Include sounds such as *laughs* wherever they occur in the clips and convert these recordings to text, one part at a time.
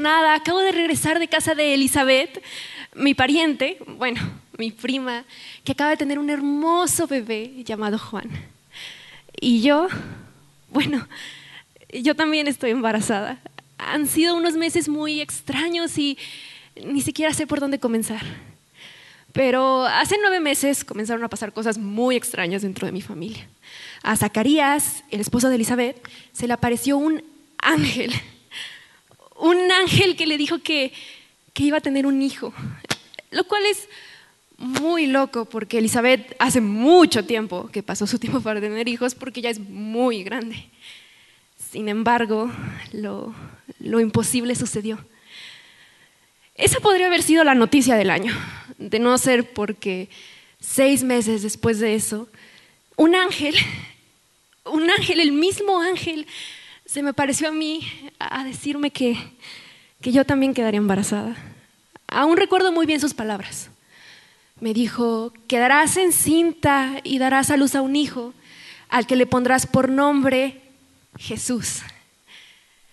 emocionada. Acabo de regresar de casa de Elizabeth, mi pariente, bueno, mi prima, que acaba de tener un hermoso bebé llamado Juan. Y yo, bueno, yo también estoy embarazada. Han sido unos meses muy extraños y ni siquiera sé por dónde comenzar. Pero hace nueve meses comenzaron a pasar cosas muy extrañas dentro de mi familia. A Zacarías, el esposo de Elizabeth, se le apareció un ángel. Un ángel que le dijo que, que iba a tener un hijo. Lo cual es muy loco porque Elizabeth hace mucho tiempo que pasó su tiempo para tener hijos porque ya es muy grande. Sin embargo, lo, lo imposible sucedió. Esa podría haber sido la noticia del año, de no ser porque seis meses después de eso, un ángel, un ángel, el mismo ángel, se me pareció a mí a decirme que, que yo también quedaría embarazada. Aún recuerdo muy bien sus palabras. Me dijo, quedarás encinta y darás a luz a un hijo, al que le pondrás por nombre Jesús.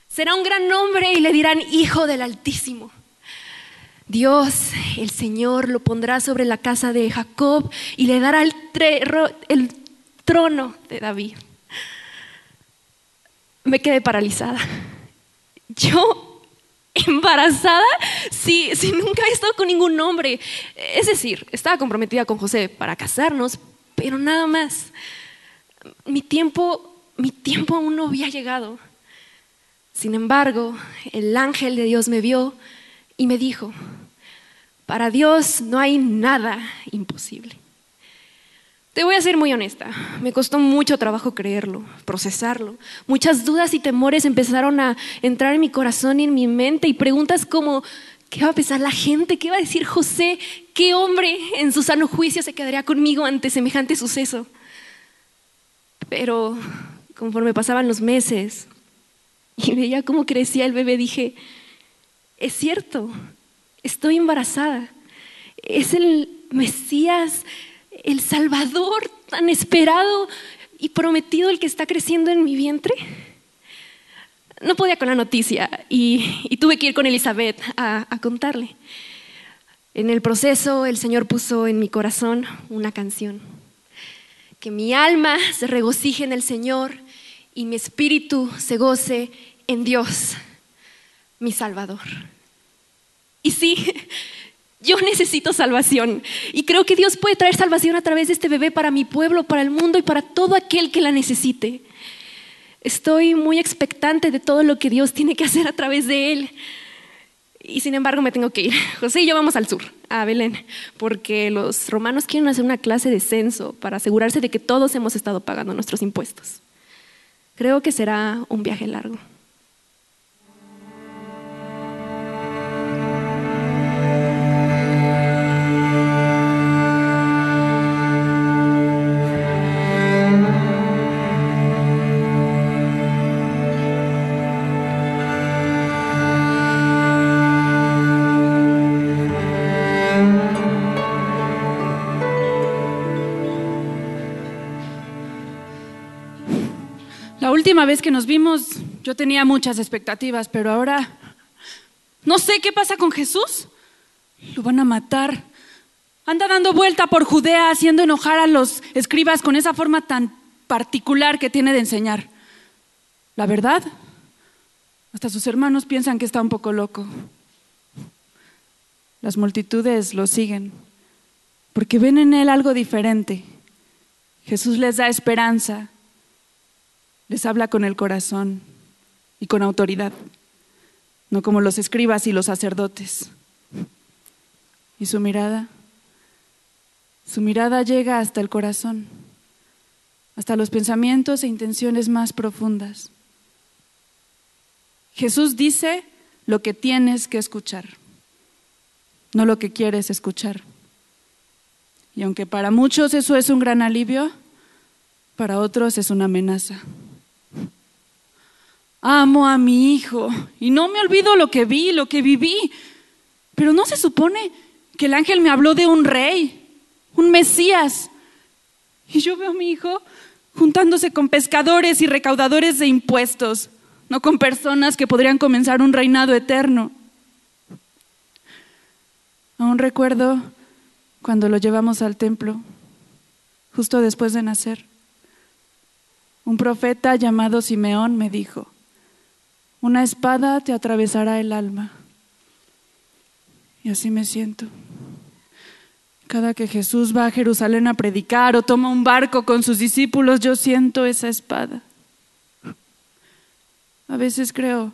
Será un gran nombre y le dirán Hijo del Altísimo. Dios, el Señor, lo pondrá sobre la casa de Jacob y le dará el, el trono de David. Me quedé paralizada. Yo, embarazada, si, si nunca he estado con ningún hombre. Es decir, estaba comprometida con José para casarnos, pero nada más. Mi tiempo, mi tiempo aún no había llegado. Sin embargo, el ángel de Dios me vio y me dijo, para Dios no hay nada imposible. Te voy a ser muy honesta, me costó mucho trabajo creerlo, procesarlo. Muchas dudas y temores empezaron a entrar en mi corazón y en mi mente y preguntas como, ¿qué va a pensar la gente? ¿Qué va a decir José? ¿Qué hombre en su sano juicio se quedaría conmigo ante semejante suceso? Pero conforme pasaban los meses, y veía cómo crecía el bebé, dije, es cierto, estoy embarazada. Es el Mesías, el Salvador tan esperado y prometido el que está creciendo en mi vientre. No podía con la noticia y, tuve que ir con Elizabeth a, a contarle. En el proceso el Señor puso en mi corazón una canción. Que mi alma se regocije en el Señor y mi espíritu se goce en Dios, mi Salvador. Y sí, yo necesito salvación. Y creo que Dios puede traer salvación a través de este bebé para mi pueblo, para el mundo y para todo aquel que la necesite. Estoy muy expectante de todo lo que Dios tiene que hacer a través de él. Y sin embargo me tengo que ir. *laughs* José y yo vamos al sur, a Belén, porque los romanos quieren hacer una clase de censo para asegurarse de que todos hemos estado pagando nuestros impuestos. Creo que será un viaje largo. Última vez que nos vimos yo tenía muchas expectativas, pero ahora no sé qué pasa con Jesús. Lo van a matar. Anda dando vuelta por Judea haciendo enojar a los escribas con esa forma tan particular que tiene de enseñar. La verdad, hasta sus hermanos piensan que está un poco loco. Las multitudes lo siguen porque ven en él algo diferente. Jesús les da esperanza les habla con el corazón y con autoridad, no como los escribas y los sacerdotes. Y su mirada, su mirada llega hasta el corazón, hasta los pensamientos e intenciones más profundas. Jesús dice lo que tienes que escuchar, no lo que quieres escuchar. Y aunque para muchos eso es un gran alivio, para otros es una amenaza. Amo a mi hijo y no me olvido lo que vi, lo que viví. Pero no se supone que el ángel me habló de un rey, un Mesías. Y yo veo a mi hijo juntándose con pescadores y recaudadores de impuestos, no con personas que podrían comenzar un reinado eterno. Aún recuerdo cuando lo llevamos al templo, justo después de nacer. Un profeta llamado Simeón me dijo, una espada te atravesará el alma. Y así me siento. Cada que Jesús va a Jerusalén a predicar o toma un barco con sus discípulos, yo siento esa espada. A veces creo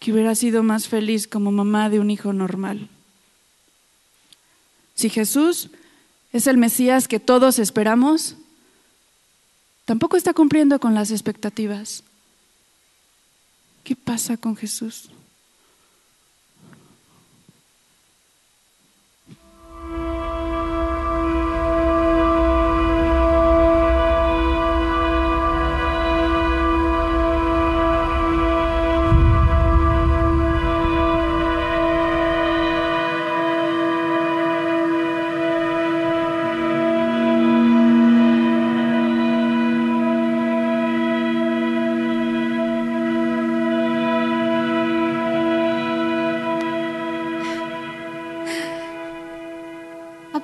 que hubiera sido más feliz como mamá de un hijo normal. Si Jesús es el Mesías que todos esperamos, tampoco está cumpliendo con las expectativas. ¿Qué pasa con Jesús?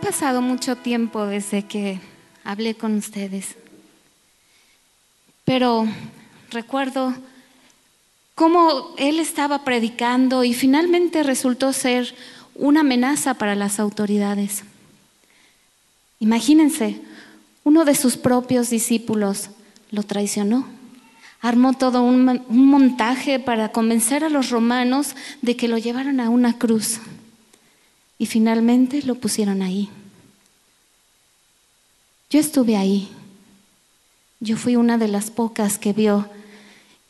Pasado mucho tiempo desde que hablé con ustedes, pero recuerdo cómo él estaba predicando y finalmente resultó ser una amenaza para las autoridades. Imagínense, uno de sus propios discípulos lo traicionó. Armó todo un, un, montaje para convencer a los romanos de que lo llevaran a una cruz. Y finalmente lo pusieron ahí. Yo estuve ahí. Yo fui una de las pocas que vio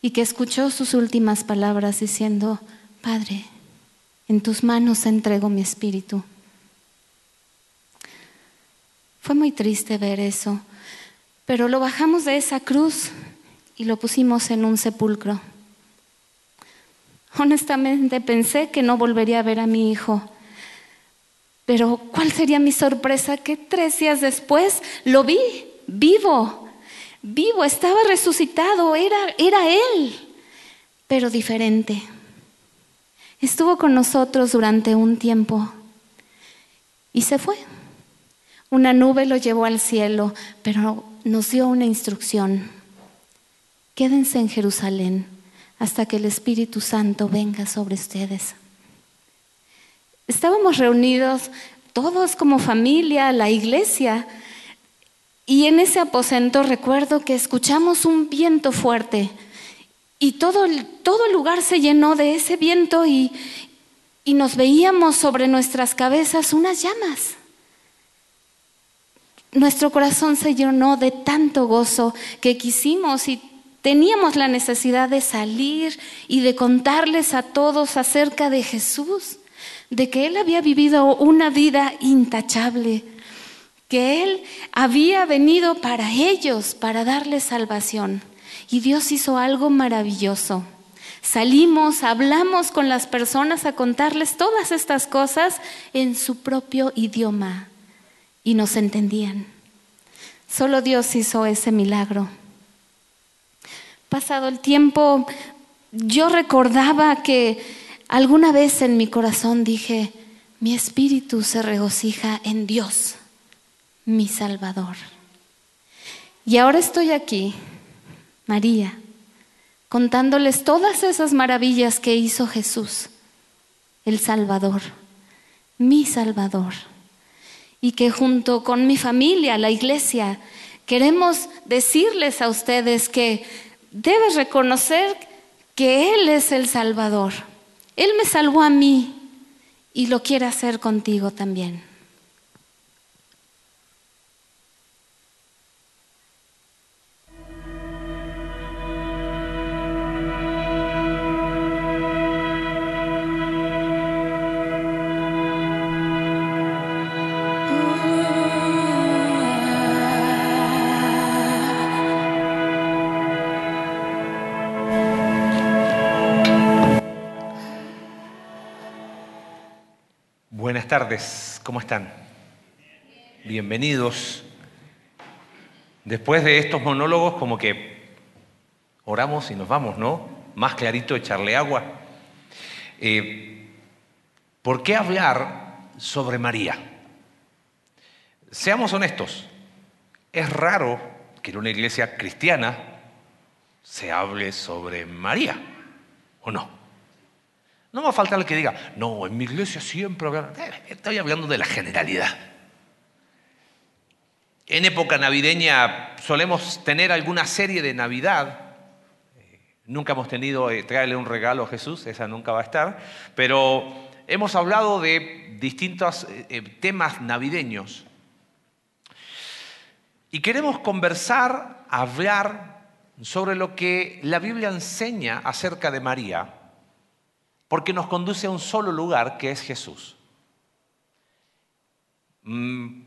y que escuchó sus últimas palabras diciendo, Padre, en tus manos entrego mi espíritu. Fue muy triste ver eso, pero lo bajamos de esa cruz y lo pusimos en un sepulcro. Honestamente pensé que no volvería a ver a mi hijo pero ¿cuál sería mi sorpresa? Que tres días después lo vi vivo, vivo, estaba resucitado, era, era Él, pero diferente. Estuvo con nosotros durante un tiempo y se fue. Una nube lo llevó al cielo, pero nos dio una instrucción. Quédense en Jerusalén hasta que el Espíritu Santo venga sobre ustedes. Estábamos reunidos todos como familia, la iglesia, y en ese aposento recuerdo que escuchamos un viento fuerte y todo todo el lugar se llenó de ese viento y, y nos veíamos sobre nuestras cabezas unas llamas. Nuestro corazón se llenó de tanto gozo que quisimos y teníamos la necesidad de salir y de contarles a todos acerca de Jesús de que Él había vivido una vida intachable, que Él había venido para ellos, para darles salvación. Y Dios hizo algo maravilloso. Salimos, hablamos con las personas a contarles todas estas cosas en su propio idioma y nos entendían. Solo Dios hizo ese milagro. Pasado el tiempo, yo recordaba que Alguna vez en mi corazón dije, mi espíritu se regocija en Dios, mi Salvador. Y ahora estoy aquí, María, contándoles todas esas maravillas que hizo Jesús, el Salvador, mi Salvador. Y que junto con mi familia, la iglesia, queremos decirles a ustedes que debes reconocer que Él es el Salvador él me salvó a mí y lo quiere hacer contigo también. Tardes, ¿cómo están? Bienvenidos. Después de estos monólogos, como que oramos y nos vamos, ¿no? Más clarito echarle agua. Eh, ¿Por qué hablar sobre María? Seamos honestos, es raro que en una iglesia cristiana se hable sobre María, ¿o no? No va a faltar el que diga, no, en mi iglesia siempre. Eh, estoy hablando de la generalidad. En época navideña solemos tener alguna serie de Navidad. Eh, nunca hemos tenido eh, traerle un regalo a Jesús, esa nunca va a estar, pero hemos hablado de distintos temas navideños. Y queremos conversar, hablar sobre lo que la Biblia enseña acerca de María, porque nos conduce a un solo lugar, que es Jesús. Mm,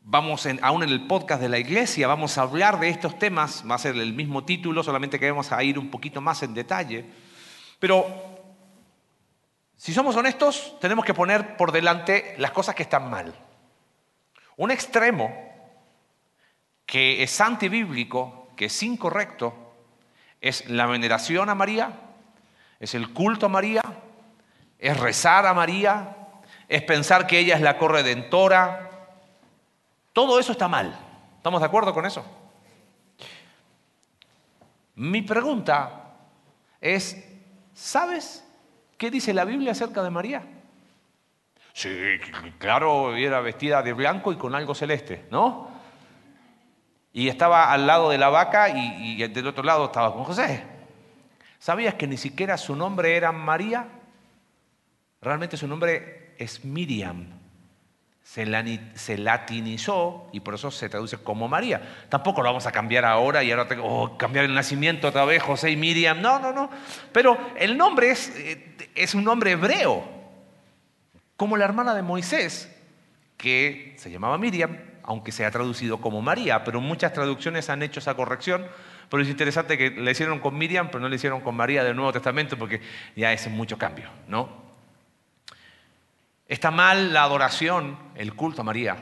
vamos aún en el podcast de la iglesia, vamos a hablar de estos temas, va a ser el mismo título, solamente que vamos a ir un poquito más en detalle. Pero si somos honestos, tenemos que poner por delante las cosas que están mal. Un extremo que es antibíblico, que es incorrecto, es la veneración a María, es el culto a María, es rezar a María, es pensar que ella es la corredentora. Todo eso está mal. ¿Estamos de acuerdo con eso? Mi pregunta es, ¿sabes qué dice la Biblia acerca de María? Sí, claro, era vestida de blanco y con algo celeste, ¿no? Y estaba al lado de la vaca y, del otro lado estaba con José. ¿Sabías que ni siquiera su nombre era María? Realmente su nombre es Miriam. Se, latinizó y por eso se traduce como María. Tampoco lo vamos a cambiar ahora y ahora tengo oh, cambiar el nacimiento otra vez, José y Miriam. No, no, no. Pero el nombre es, eh, es un nombre hebreo, como la hermana de Moisés, que se llamaba Miriam, aunque sea traducido como María, pero muchas traducciones han hecho esa corrección. Pero es interesante que le hicieron con Miriam, pero no le hicieron con María del Nuevo Testamento, porque ya es mucho cambio, ¿no? Está mal la adoración, el culto a María,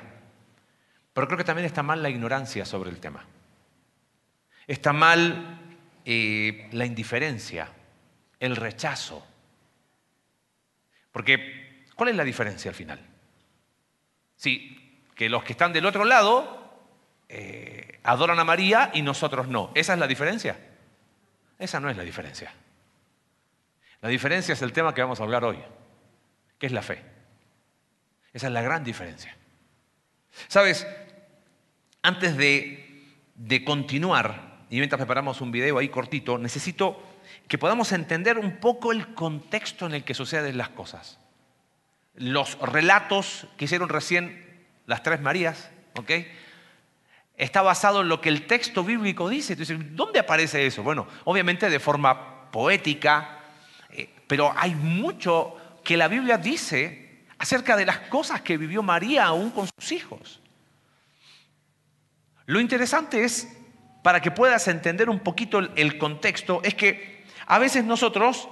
pero creo que también está mal la ignorancia sobre el tema. Está mal eh, la indiferencia, el rechazo. Porque, ¿cuál es la diferencia al final? Si que los que están del otro lado eh, adoran a María y nosotros no. ¿Esa es la diferencia? Esa no es la diferencia. La diferencia es el tema que vamos a hablar hoy, que es la fe. Esa es la gran diferencia. Sabes, antes de, de continuar, y mientras preparamos un video ahí cortito, necesito que podamos entender un poco el contexto en el que suceden las cosas. Los relatos que hicieron recién las tres Marías, ¿ok? Está basado en lo que el texto bíblico dice. Entonces, ¿dónde aparece eso? Bueno, obviamente de forma poética, eh, pero hay mucho que la Biblia dice acerca de las cosas que vivió María aún con sus hijos. Lo interesante es, para que puedas entender un poquito el contexto, es que a veces nosotros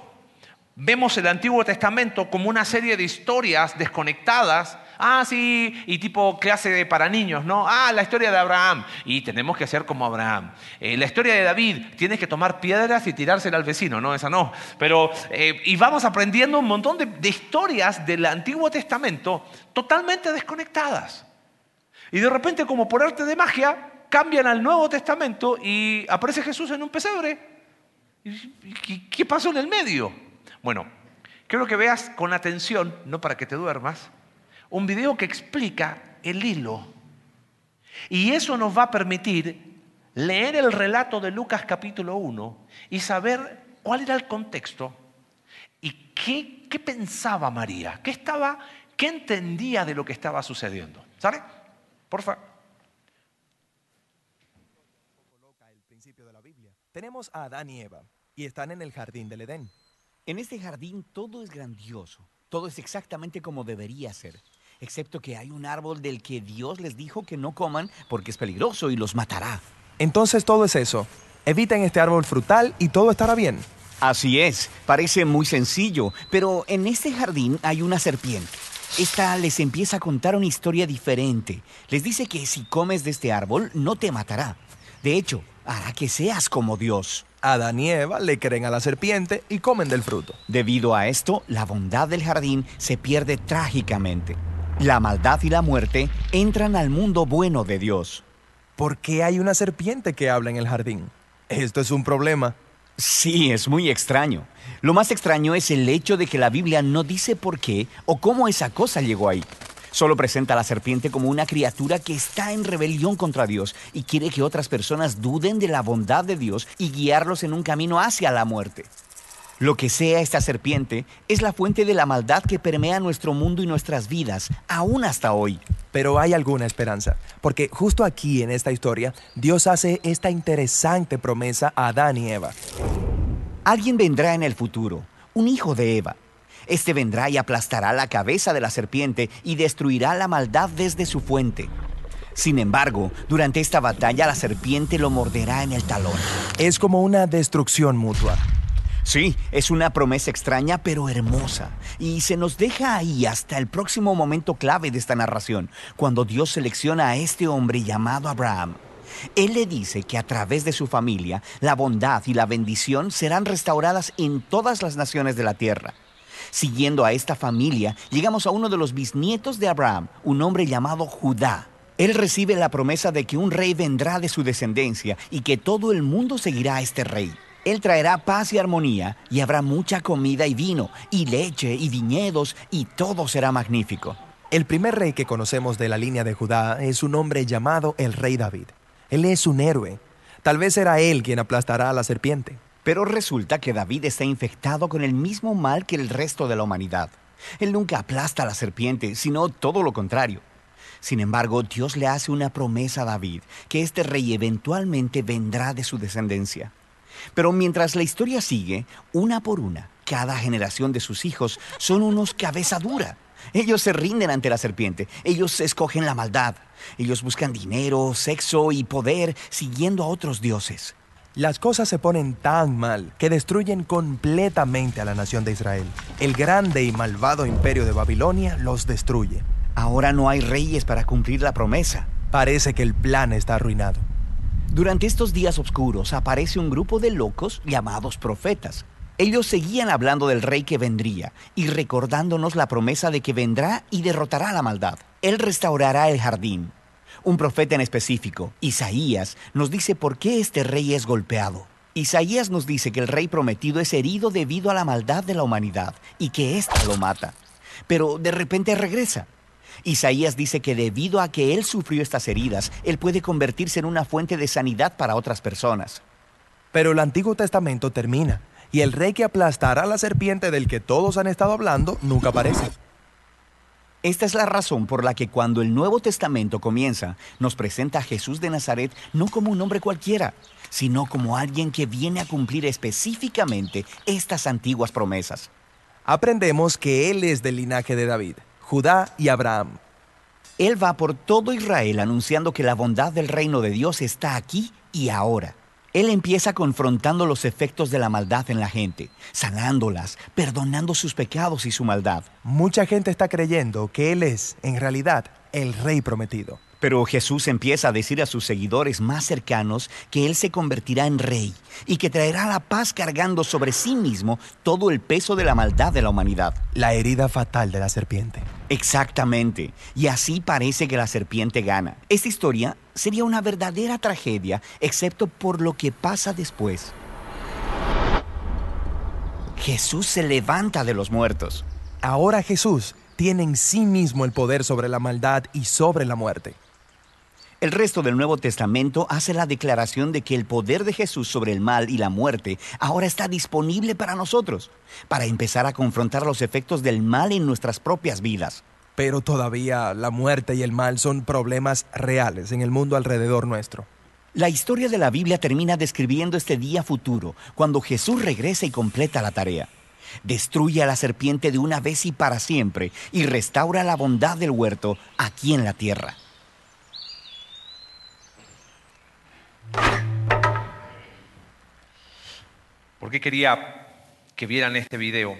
vemos el Antiguo Testamento como una serie de historias desconectadas Ah, sí, y tipo clase para niños, ¿no? Ah, la historia de Abraham. Y tenemos que hacer como Abraham. Eh, la historia de David, tienes que tomar piedras y tirársela al vecino, ¿no? Esa no. Pero, eh, y vamos aprendiendo un montón de, de historias del Antiguo Testamento totalmente desconectadas. Y de repente, como por arte de magia, cambian al Nuevo Testamento y aparece Jesús en un pesebre. ¿Qué pasó en el medio? Bueno, quiero que veas con atención, no para que te duermas, un video que explica el hilo. Y eso nos va a permitir leer el relato de Lucas capítulo 1 y saber cuál era el contexto y qué, qué pensaba María, qué estaba, qué entendía de lo que estaba sucediendo. ¿Sale? Por favor. Tenemos a Adán y Eva y están en el jardín del Edén. En este jardín todo es grandioso, todo es exactamente como debería ser excepto que hay un árbol del que Dios les dijo que no coman porque es peligroso y los matará. Entonces todo es eso. Eviten este árbol frutal y todo estará bien. Así es, parece muy sencillo, pero en este jardín hay una serpiente. Esta les empieza a contar una historia diferente. Les dice que si comes de este árbol no te matará. De hecho, hará que seas como Dios. Adán y Eva le creen a la serpiente y comen del fruto. Debido a esto, la bondad del jardín se pierde trágicamente. La maldad y la muerte entran al mundo bueno de Dios. ¿Por qué hay una serpiente que habla en el jardín? Esto es un problema. Sí, es muy extraño. Lo más extraño es el hecho de que la Biblia no dice por qué o cómo esa cosa llegó ahí. Solo presenta a la serpiente como una criatura que está en rebelión contra Dios y quiere que otras personas duden de la bondad de Dios y guiarlos en un camino hacia la muerte. Lo que sea esta serpiente es la fuente de la maldad que permea nuestro mundo y nuestras vidas, aún hasta hoy. Pero hay alguna esperanza, porque justo aquí en esta historia, Dios hace esta interesante promesa a Adán y Eva. Alguien vendrá en el futuro, un hijo de Eva. Este vendrá y aplastará la cabeza de la serpiente y destruirá la maldad desde su fuente. Sin embargo, durante esta batalla la serpiente lo morderá en el talón. Es como una destrucción mutua. Sí, es una promesa extraña pero hermosa. Y se nos deja ahí hasta el próximo momento clave de esta narración, cuando Dios selecciona a este hombre llamado Abraham. Él le dice que a través de su familia, la bondad y la bendición serán restauradas en todas las naciones de la tierra. Siguiendo a esta familia, llegamos a uno de los bisnietos de Abraham, un hombre llamado Judá. Él recibe la promesa de que un rey vendrá de su descendencia y que todo el mundo seguirá a este rey. Él traerá paz y armonía y habrá mucha comida y vino y leche y viñedos y todo será magnífico. El primer rey que conocemos de la línea de Judá es un hombre llamado el rey David. Él es un héroe. Tal vez será él quien aplastará a la serpiente. Pero resulta que David está infectado con el mismo mal que el resto de la humanidad. Él nunca aplasta a la serpiente, sino todo lo contrario. Sin embargo, Dios le hace una promesa a David, que este rey eventualmente vendrá de su descendencia. Pero mientras la historia sigue, una por una, cada generación de sus hijos son unos cabeza dura. Ellos se rinden ante la serpiente, ellos escogen la maldad, ellos buscan dinero, sexo y poder siguiendo a otros dioses. Las cosas se ponen tan mal que destruyen completamente a la nación de Israel. El grande y malvado imperio de Babilonia los destruye. Ahora no hay reyes para cumplir la promesa. Parece que el plan está arruinado. Durante estos días oscuros aparece un grupo de locos llamados profetas. Ellos seguían hablando del rey que vendría y recordándonos la promesa de que vendrá y derrotará la maldad. Él restaurará el jardín. Un profeta en específico, Isaías, nos dice por qué este rey es golpeado. Isaías nos dice que el rey prometido es herido debido a la maldad de la humanidad y que ésta lo mata. Pero de repente regresa. Isaías dice que debido a que él sufrió estas heridas, él puede convertirse en una fuente de sanidad para otras personas. Pero el Antiguo Testamento termina y el rey que aplastará a la serpiente del que todos han estado hablando nunca aparece. Esta es la razón por la que cuando el Nuevo Testamento comienza, nos presenta a Jesús de Nazaret no como un hombre cualquiera, sino como alguien que viene a cumplir específicamente estas antiguas promesas. Aprendemos que Él es del linaje de David, Judá y Abraham. Él va por todo Israel anunciando que la bondad del reino de Dios está aquí y ahora. Él empieza confrontando los efectos de la maldad en la gente, sanándolas, perdonando sus pecados y su maldad. Mucha gente está creyendo que Él es, en realidad, el rey prometido. Pero Jesús empieza a decir a sus seguidores más cercanos que Él se convertirá en rey y que traerá la paz cargando sobre sí mismo todo el peso de la maldad de la humanidad. La herida fatal de la serpiente. Exactamente. Y así parece que la serpiente gana. Esta historia sería una verdadera tragedia, excepto por lo que pasa después. Jesús se levanta de los muertos. Ahora Jesús tiene en sí mismo el poder sobre la maldad y sobre la muerte. El resto del Nuevo Testamento hace la declaración de que el poder de Jesús sobre el mal y la muerte ahora está disponible para nosotros, para empezar a confrontar los efectos del mal en nuestras propias vidas. Pero todavía la muerte y el mal son problemas reales en el mundo alrededor nuestro. La historia de la Biblia termina describiendo este día futuro, cuando Jesús regresa y completa la tarea. Destruye a la serpiente de una vez y para siempre y restaura la bondad del huerto aquí en la tierra. ¿Por qué quería que vieran este video?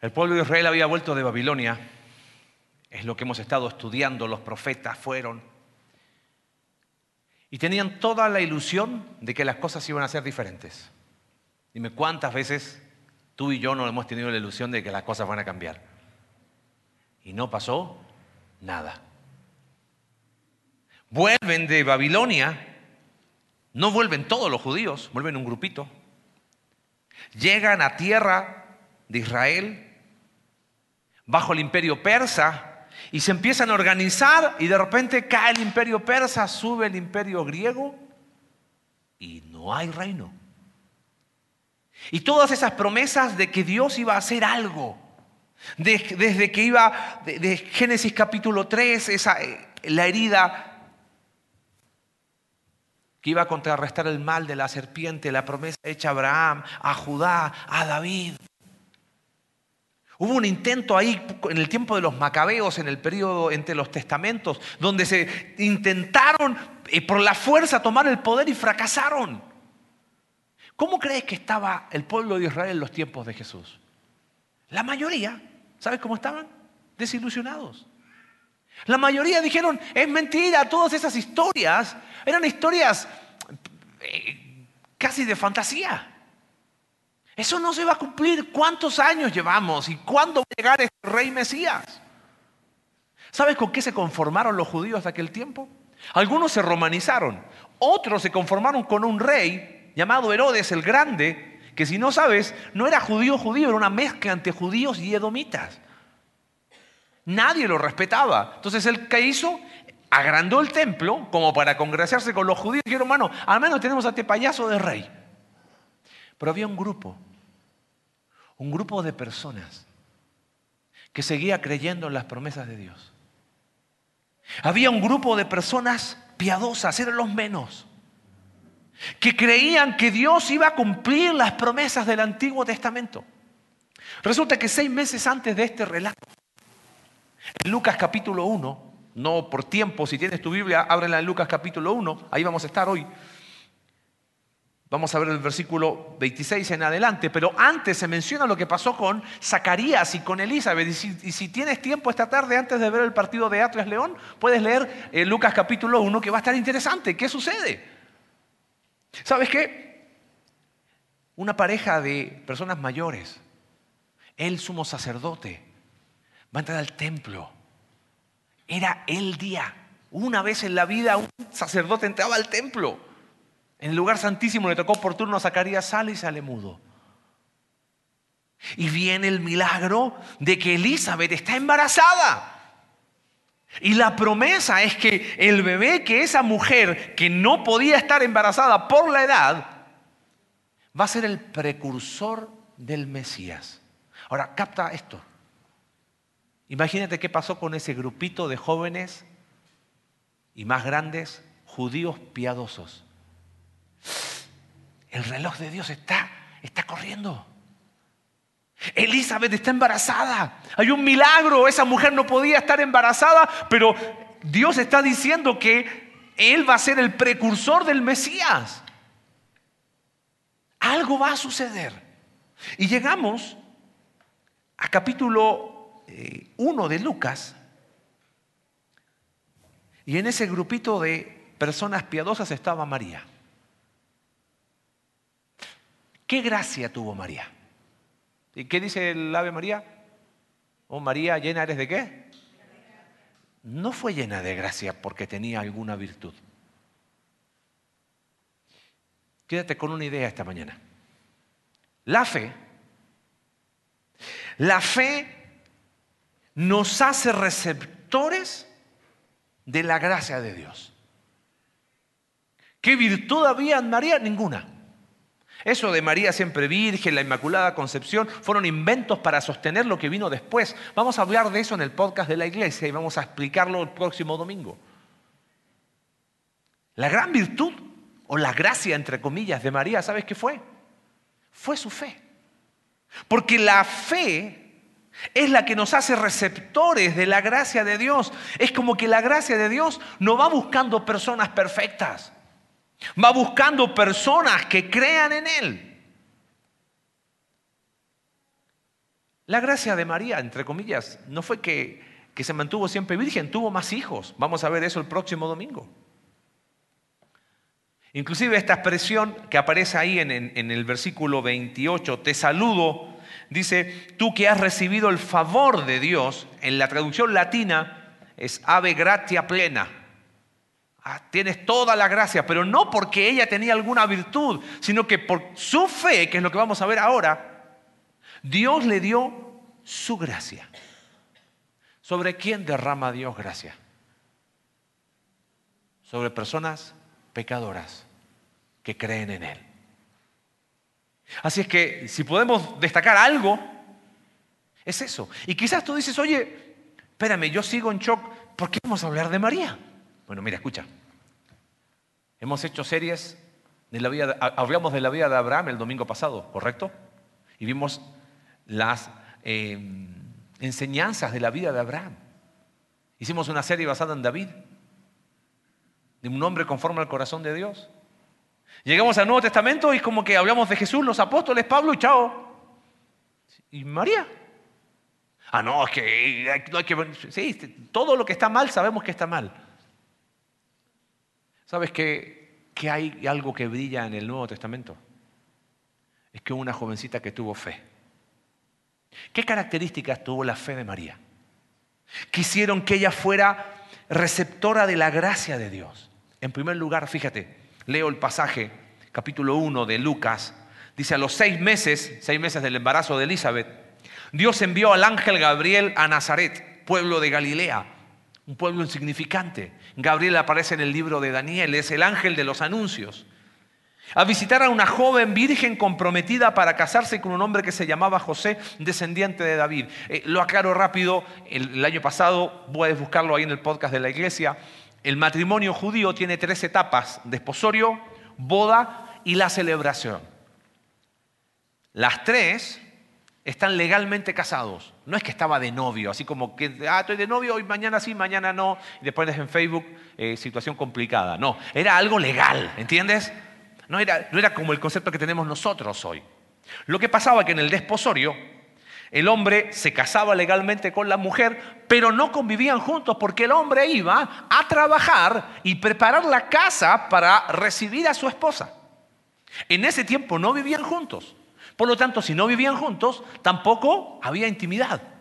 El pueblo de Israel había vuelto de Babilonia. Es lo que hemos estado estudiando. Los profetas fueron. Y tenían toda la ilusión de que las cosas iban a ser diferentes. Dime cuántas veces tú y yo no hemos tenido la ilusión de que las cosas van a cambiar. Y no pasó nada. Vuelven de Babilonia, no vuelven todos los judíos, vuelven un grupito. Llegan a tierra de Israel bajo el imperio persa y se empiezan a organizar y de repente cae el imperio persa, sube el imperio griego y no hay reino. Y todas esas promesas de que Dios iba a hacer algo, desde que iba de, Génesis capítulo 3, esa, eh, la herida que iba a contrarrestar el mal de la serpiente, la promesa hecha a Abraham, a Judá, a David. Hubo un intento ahí en el tiempo de los macabeos, en el periodo entre los testamentos, donde se intentaron eh, por la fuerza tomar el poder y fracasaron. ¿Cómo crees que estaba el pueblo de Israel en los tiempos de Jesús? La mayoría, ¿sabes cómo estaban? Desilusionados. La mayoría dijeron, es mentira, todas esas historias eran historias eh, casi de fantasía. Eso no se va a cumplir. ¿Cuántos años llevamos? ¿Y cuándo va a llegar este rey Mesías? ¿Sabes con qué se conformaron los judíos de aquel tiempo? Algunos se romanizaron, otros se conformaron con un rey llamado Herodes el Grande, que si no sabes, no era judío judío, era una mezcla entre judíos y edomitas. Nadie lo respetaba. Entonces, ¿el qué hizo? Agrandó el templo como para congraciarse con los judíos. Y dijeron, hermano, al menos tenemos a este payaso de rey. Pero había un grupo, un grupo de personas que seguía creyendo en las promesas de Dios. Había un grupo de personas piadosas, eran los menos, que creían que Dios iba a cumplir las promesas del Antiguo Testamento. Resulta que seis meses antes de este relato, Lucas capítulo 1, no por tiempo, si tienes tu Biblia, ábrela en Lucas capítulo 1, ahí vamos a estar hoy. Vamos a ver el versículo 26 en adelante, pero antes se menciona lo que pasó con Zacarías y con Elizabeth. Y si, tienes tiempo esta tarde, antes de ver el partido de Atlas León, puedes leer eh, Lucas capítulo 1, que va a estar interesante. ¿Qué sucede? ¿Sabes qué? Una pareja de personas mayores, el sumo sacerdote, va a entrar al templo. Era el día. Una vez en la vida un sacerdote entraba al templo. En el lugar santísimo le tocó por turno a Zacarías, sale y sale mudo. Y viene el milagro de que Elizabeth está embarazada. Y la promesa es que el bebé, que esa mujer que no podía estar embarazada por la edad, va a ser el precursor del Mesías. Ahora, capta esto. Imagínate qué pasó con ese grupito de jóvenes y más grandes judíos piadosos. El reloj de Dios está, está corriendo. Elizabeth está embarazada. Hay un milagro. Esa mujer no podía estar embarazada, pero Dios está diciendo que Él va a ser el precursor del Mesías. Algo va a suceder. Y llegamos a capítulo eh, uno de Lucas, y en ese grupito de personas piadosas estaba María. ¿Qué gracia tuvo María? ¿Y qué dice el Ave María? Oh María, llena eres de qué? No fue llena de gracia porque tenía alguna virtud. Quédate con una idea esta mañana. La fe, la fe nos hace receptores de la gracia de Dios. ¿Qué virtud había en María? Ninguna. Eso de María siempre virgen, la Inmaculada Concepción, fueron inventos para sostener lo que vino después. Vamos a hablar de eso en el podcast de la iglesia y vamos a explicarlo el próximo domingo. La gran virtud o la gracia, entre comillas, de María, ¿sabes qué fue? Fue su fe. Porque la fe es la que nos hace receptores de la gracia de Dios. Es como que la gracia de Dios no va buscando personas perfectas, va buscando personas que crean en Él. La gracia de María, entre comillas, no fue que, que se mantuvo siempre virgen, tuvo más hijos. Vamos a ver eso el próximo domingo. Inclusive esta expresión que aparece ahí en, en el versículo 28, te saludo, dice, tú que has recibido el favor de Dios, en la traducción latina es ave gratia plena. Ah, tienes toda la gracia, pero no porque ella tenía alguna virtud, sino que por su fe, que es lo que vamos a ver ahora, Dios le dio su gracia. ¿Sobre quién derrama Dios gracia? Sobre personas pecadoras que creen en Él. Así es que si podemos destacar algo, es eso. Y quizás tú dices, oye, espérame, yo sigo en shock, ¿por qué vamos a hablar de María? Bueno, mira, escucha. Hemos hecho series de la vida, hablamos de la vida de Abraham el domingo pasado, ¿correcto? Y vimos las em, enseñanzas de la vida de Abraham. Hicimos una serie basada en David, de un hombre conforme al corazón de Dios. Llegamos al Nuevo Testamento y como que hablamos de Jesús, los apóstoles, Pablo y chao. ¿Y María? Ah, no, es que. Sí, todo lo que está mal sabemos que está mal. ¿Sabes que, que hay algo que brilla en el Nuevo Testamento? Es que una jovencita que tuvo fe. ¿Qué características tuvo la fe de María? Quisieron que ella fuera receptora de la gracia de Dios. En primer lugar, fíjate, leo el pasaje, capítulo 1 de Lucas. Dice, a los seis meses, seis meses del embarazo de Elizabeth, Dios envió al ángel Gabriel a Nazaret, pueblo de Galilea un pueblo insignificante. Gabriel aparece en el libro de Daniel, es el ángel de los anuncios. A visitar a una joven virgen comprometida para casarse con un hombre que se llamaba José, descendiente de David. Eh, lo aclaro rápido, el, el año pasado, puedes buscarlo ahí en el podcast de la iglesia, el matrimonio judío tiene tres etapas, desposorio, boda y la celebración. Las tres están legalmente casados. No es que estaba de novio, así como que, ah, estoy de novio, hoy mañana sí, mañana no, y después en Facebook, eh, situación complicada. No, era algo legal, ¿entiendes? No era, no era como el concepto que tenemos nosotros hoy. Lo que pasaba que en el desposorio, el hombre se casaba legalmente con la mujer, pero no convivían juntos porque el hombre iba a trabajar y preparar la casa para recibir a su esposa. En ese tiempo no vivían juntos. Por lo tanto, si no vivían juntos, tampoco había intimidad.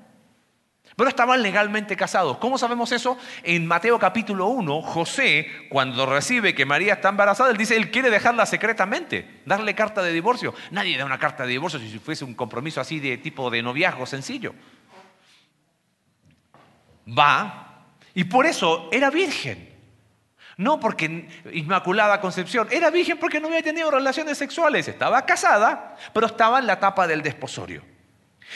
Pero estaban legalmente casados. ¿Cómo sabemos eso? En Mateo capítulo 1, José, cuando recibe que María está embarazada, él dice, él quiere dejarla secretamente, darle carta de divorcio. Nadie da una carta de divorcio si fuese un compromiso así de tipo de noviazgo sencillo. Va, y por eso era virgen. No porque Inmaculada Concepción era virgen porque no había tenido relaciones sexuales, estaba casada, pero estaba en la etapa del desposorio.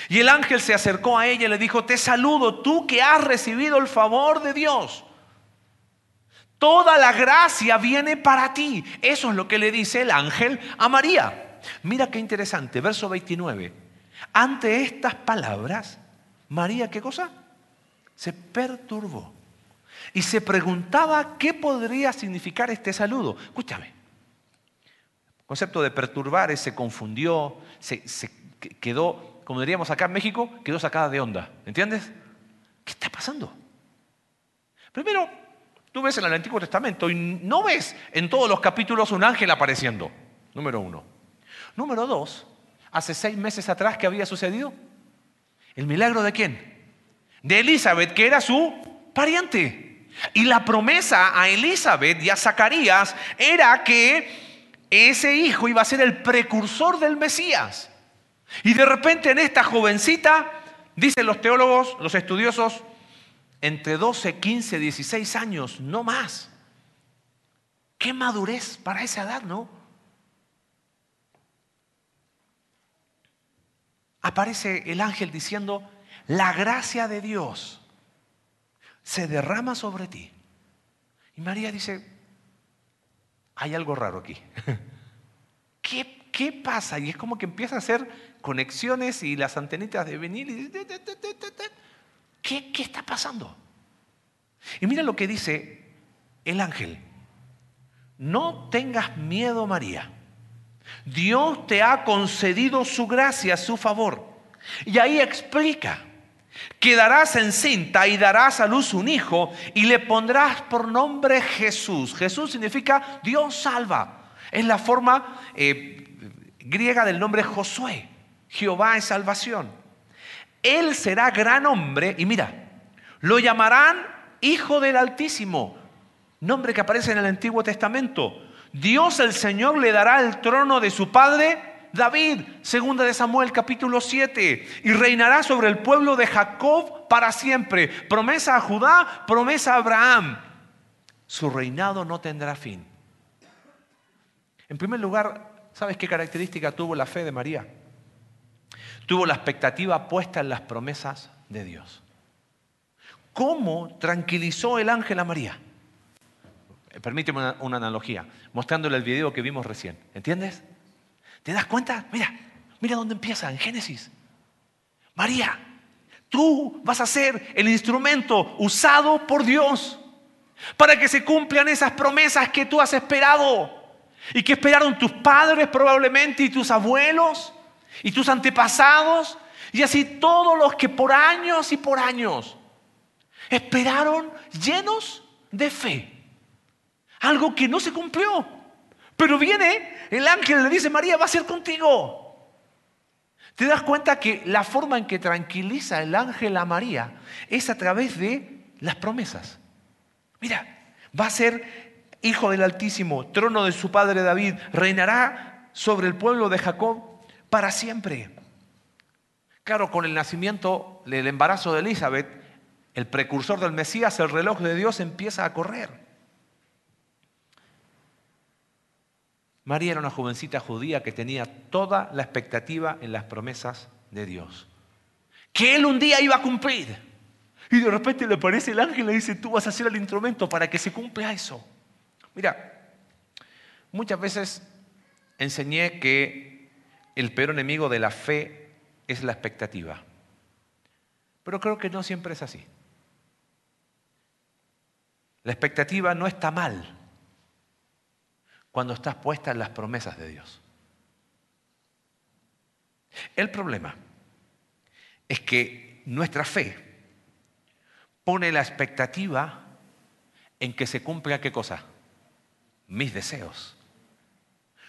Y el ángel se acercó a ella y le dijo, te saludo tú que has recibido el favor de Dios. Toda la gracia viene para ti. Eso es lo que le dice el ángel a María. Mira qué interesante, verso 29. Ante estas palabras, María, ¿qué cosa? Se perturbó y se preguntaba qué podría significar este saludo. Escúchame. El concepto de perturbar se confundió, se, quedó, como diríamos acá en México, quedó sacada de onda. ¿Entiendes? ¿Qué está pasando? Primero, tú ves en el Antiguo Testamento y no ves en todos los capítulos un ángel apareciendo. Número uno. Número dos, hace seis meses atrás, ¿qué había sucedido? ¿El milagro de quién? De Elizabeth, que era su pariente. Y la promesa a Elizabeth y a Zacarías era que ese hijo iba a ser el precursor del Mesías. Y de repente en esta jovencita, dicen los teólogos, los estudiosos, entre 12, 15, 16 años, no más. Qué madurez para esa edad, ¿no? Aparece el ángel diciendo, la gracia de Dios se derrama sobre ti. Y María dice, hay algo raro aquí. *laughs* ¿Qué, ¿Qué, pasa? Y es como que empieza a hacer conexiones y las antenitas de venir. Y... ¿Qué, ¿Qué está pasando? Y mira lo que dice el ángel. No tengas miedo, María. Dios te ha concedido su gracia, su favor. Y ahí explica Quedarás encinta y darás a luz un hijo y le pondrás por nombre Jesús. Jesús significa Dios salva. Es la forma eh, griega del nombre Josué. Jehová es salvación. Él será gran hombre y mira, lo llamarán Hijo del Altísimo, nombre que aparece en el Antiguo Testamento. Dios el Señor le dará el trono de su padre David, segunda de Samuel capítulo 7, y reinará sobre el pueblo de Jacob para siempre. Promesa a Judá, promesa a Abraham. Su reinado no tendrá fin. En primer lugar, ¿sabes qué característica tuvo la fe de María? Tuvo la expectativa puesta en las promesas de Dios. ¿Cómo tranquilizó el ángel a María? Permíteme una, una analogía, mostrándole el video que vimos recién. ¿Entiendes? ¿Te das cuenta? Mira, mira dónde empieza, en Génesis. María, tú vas a ser el instrumento usado por Dios para que se cumplan esas promesas que tú has esperado y que esperaron tus padres probablemente y tus abuelos y tus antepasados y así todos los que por años y por años esperaron llenos de fe. Algo que no se cumplió. Pero viene el ángel le dice, María va a ser contigo. ¿Te das cuenta que la forma en que tranquiliza el ángel a María es a través de las promesas? Mira, va a ser hijo del Altísimo, trono de su padre David, reinará sobre el pueblo de Jacob para siempre. Claro, con el nacimiento, el embarazo de Elizabeth, el precursor del Mesías, el reloj de Dios empieza a correr. María era una jovencita judía que tenía toda la expectativa en las promesas de Dios. Que él un día iba a cumplir. Y de repente le aparece el ángel y le dice, tú vas a hacer el instrumento para que se cumpla eso. Mira, muchas veces enseñé que el peor enemigo de la fe es la expectativa. Pero creo que no siempre es así. La expectativa no está mal cuando estás puesta en las promesas de Dios. El problema es que nuestra fe pone la expectativa en que se cumpla qué cosa? Mis deseos.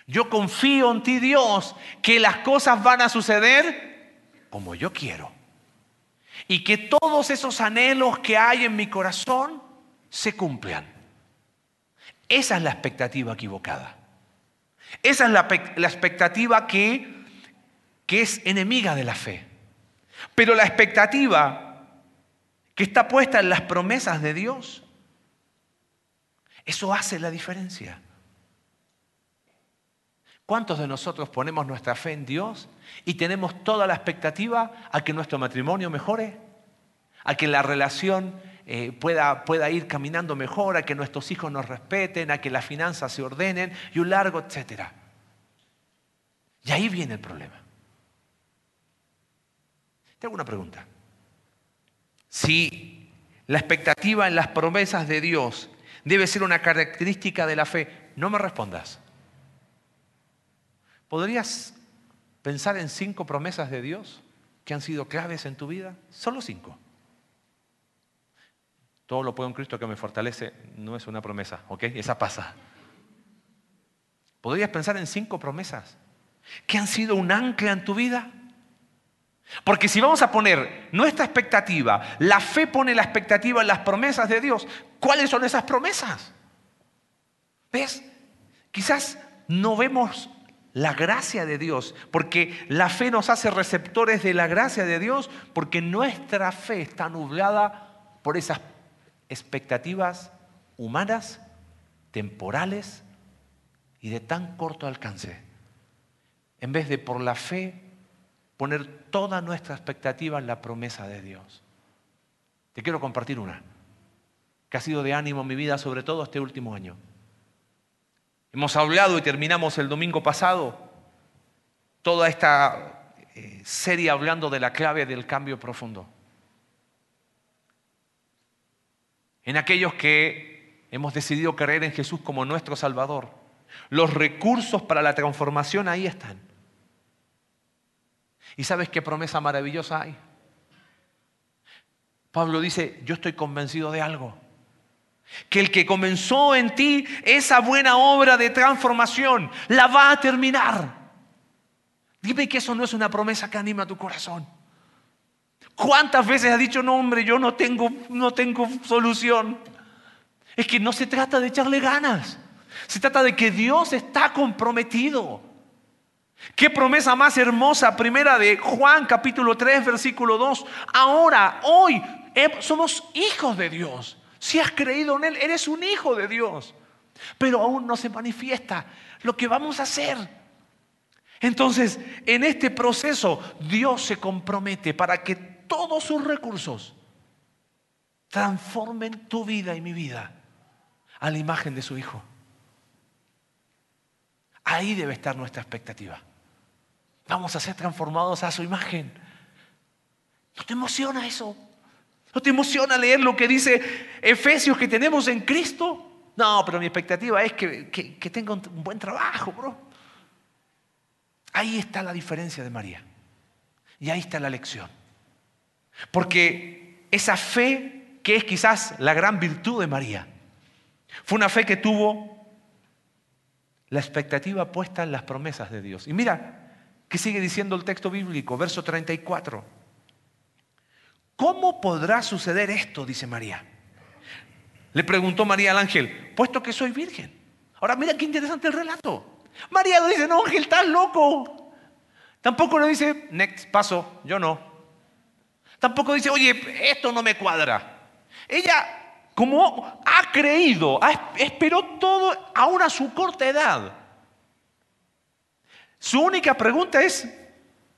Yo confío en ti, Dios, que las cosas van a suceder como yo quiero. Y que todos esos anhelos que hay en mi corazón se cumplan. Esa es la expectativa equivocada. Esa es la, expectativa que, que es enemiga de la fe. Pero la expectativa que está puesta en las promesas de Dios, eso hace la diferencia. ¿Cuántos de nosotros ponemos nuestra fe en Dios y tenemos toda la expectativa a que nuestro matrimonio mejore? A que la relación eh, pueda, pueda ir caminando mejor, a que nuestros hijos nos respeten, a que las finanzas se ordenen y un largo etcétera. Y ahí viene el problema. Tengo una pregunta. Si la expectativa en las promesas de Dios debe ser una característica de la fe, no me respondas. ¿Podrías pensar en cinco promesas de Dios que han sido claves en tu vida? Solo cinco. Todo lo puedo en Cristo que me fortalece no es una promesa, ¿ok? Esa pasa. ¿Podrías pensar en cinco promesas que han sido un ancla en tu vida? Porque si vamos a poner nuestra expectativa, la fe pone la expectativa en las promesas de Dios, ¿cuáles son esas promesas? ¿Ves? Quizás no vemos la gracia de Dios, porque la fe nos hace receptores de la gracia de Dios, porque nuestra fe está nublada por esas expectativas humanas, temporales y de tan corto alcance. En vez de por la fe poner toda nuestra expectativa en la promesa de Dios. Te quiero compartir una, que ha sido de ánimo en mi vida, sobre todo este último año. Hemos hablado y terminamos el domingo pasado toda esta eh, serie hablando de la clave del cambio profundo. en aquellos que hemos decidido creer en Jesús como nuestro Salvador. Los recursos para la transformación ahí están. ¿Y sabes qué promesa maravillosa hay? Pablo dice, yo estoy convencido de algo, que el que comenzó en ti esa buena obra de transformación la va a terminar. Dime que eso no es una promesa que anima tu corazón. ¿Cuántas veces has dicho, no hombre, yo no tengo, no tengo solución? Es que no se trata de echarle ganas. Se trata de que Dios está comprometido. Qué promesa más hermosa, primera de Juan capítulo 3, versículo 2. Ahora, hoy, somos hijos de Dios. Si has creído en Él, eres un hijo de Dios. Pero aún no se manifiesta lo que vamos a hacer. Entonces, en este proceso, Dios se compromete para que todos sus recursos transformen tu vida y mi vida a la imagen de su Hijo. Ahí debe estar nuestra expectativa. Vamos a ser transformados a su imagen. ¿No te emociona eso? ¿No te emociona leer lo que dice Efesios que tenemos en Cristo? No, pero mi expectativa es que, que tenga un buen trabajo, bro. Ahí está la diferencia de María. Y ahí está la lección. Porque esa fe, que es quizás la gran virtud de María, fue una fe que tuvo la expectativa puesta en las promesas de Dios. Y mira, ¿qué sigue diciendo el texto bíblico? Verso 34. ¿Cómo podrá suceder esto? Dice María. Le preguntó María al ángel, puesto que soy virgen. Ahora mira qué interesante el relato. María no dice, no, ángel, estás loco. Tampoco le dice, next, paso, yo no. Tampoco dice, oye, esto no me cuadra. Ella como ha creído, esperó todo aún a su corta edad. Su única pregunta es,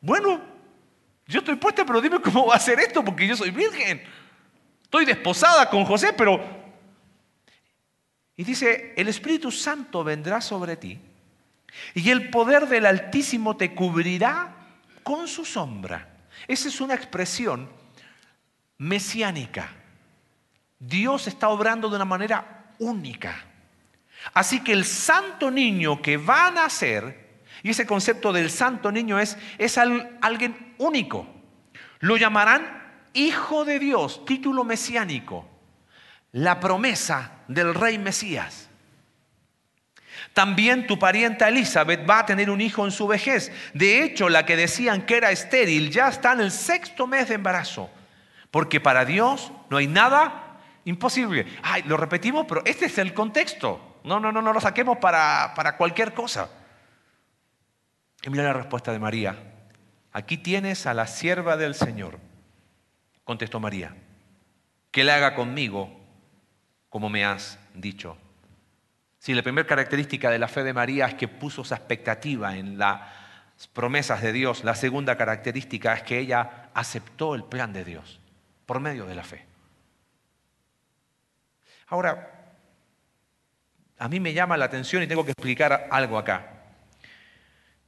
bueno, yo estoy puesta, pero dime cómo va a ser esto, porque yo soy virgen. Estoy desposada con José, pero... Y dice, el Espíritu Santo vendrá sobre ti y el poder del Altísimo te cubrirá con su sombra. Esa es una expresión mesiánica. Dios está obrando de una manera única. Así que el santo niño que va a nacer, y ese concepto del santo niño es, es alguien único, lo llamarán Hijo de Dios, título mesiánico, la promesa del rey Mesías. También tu parienta Elizabeth va a tener un hijo en su vejez. De hecho, la que decían que era estéril ya está en el sexto mes de embarazo. Porque para Dios no hay nada Imposible. Ay, lo repetimos, pero este es el contexto. No, no, no, no lo saquemos para, para cualquier cosa. Y mira la respuesta de María. Aquí tienes a la sierva del Señor. Contestó María. Que le haga conmigo como me has dicho. Si la primera característica de la fe de María es que puso esa expectativa en las promesas de Dios, la segunda característica es que ella aceptó el plan de Dios por medio de la fe. Ahora, a mí me llama la atención y tengo que explicar algo acá.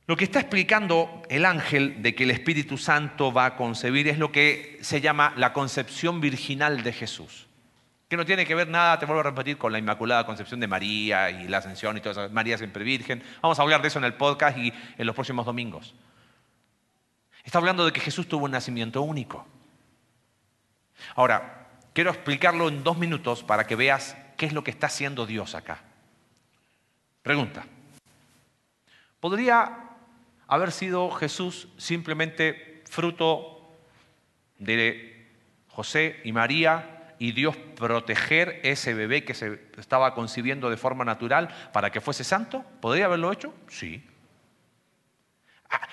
Lo que está explicando el ángel de que el Espíritu Santo va a concebir es lo que se llama la concepción virginal de Jesús. Que no tiene que ver nada, te vuelvo a repetir, con la Inmaculada Concepción de María y la Ascensión y todo eso. María siempre virgen. Vamos a hablar de eso en el podcast y en los próximos domingos. Está hablando de que Jesús tuvo un nacimiento único. Ahora, Quiero explicarlo en dos minutos para que veas qué es lo que está haciendo Dios acá. Pregunta. ¿Podría haber sido Jesús simplemente fruto de José y María y Dios proteger ese bebé que se estaba concibiendo de forma natural para que fuese santo? ¿Podría haberlo hecho? Sí. Ah,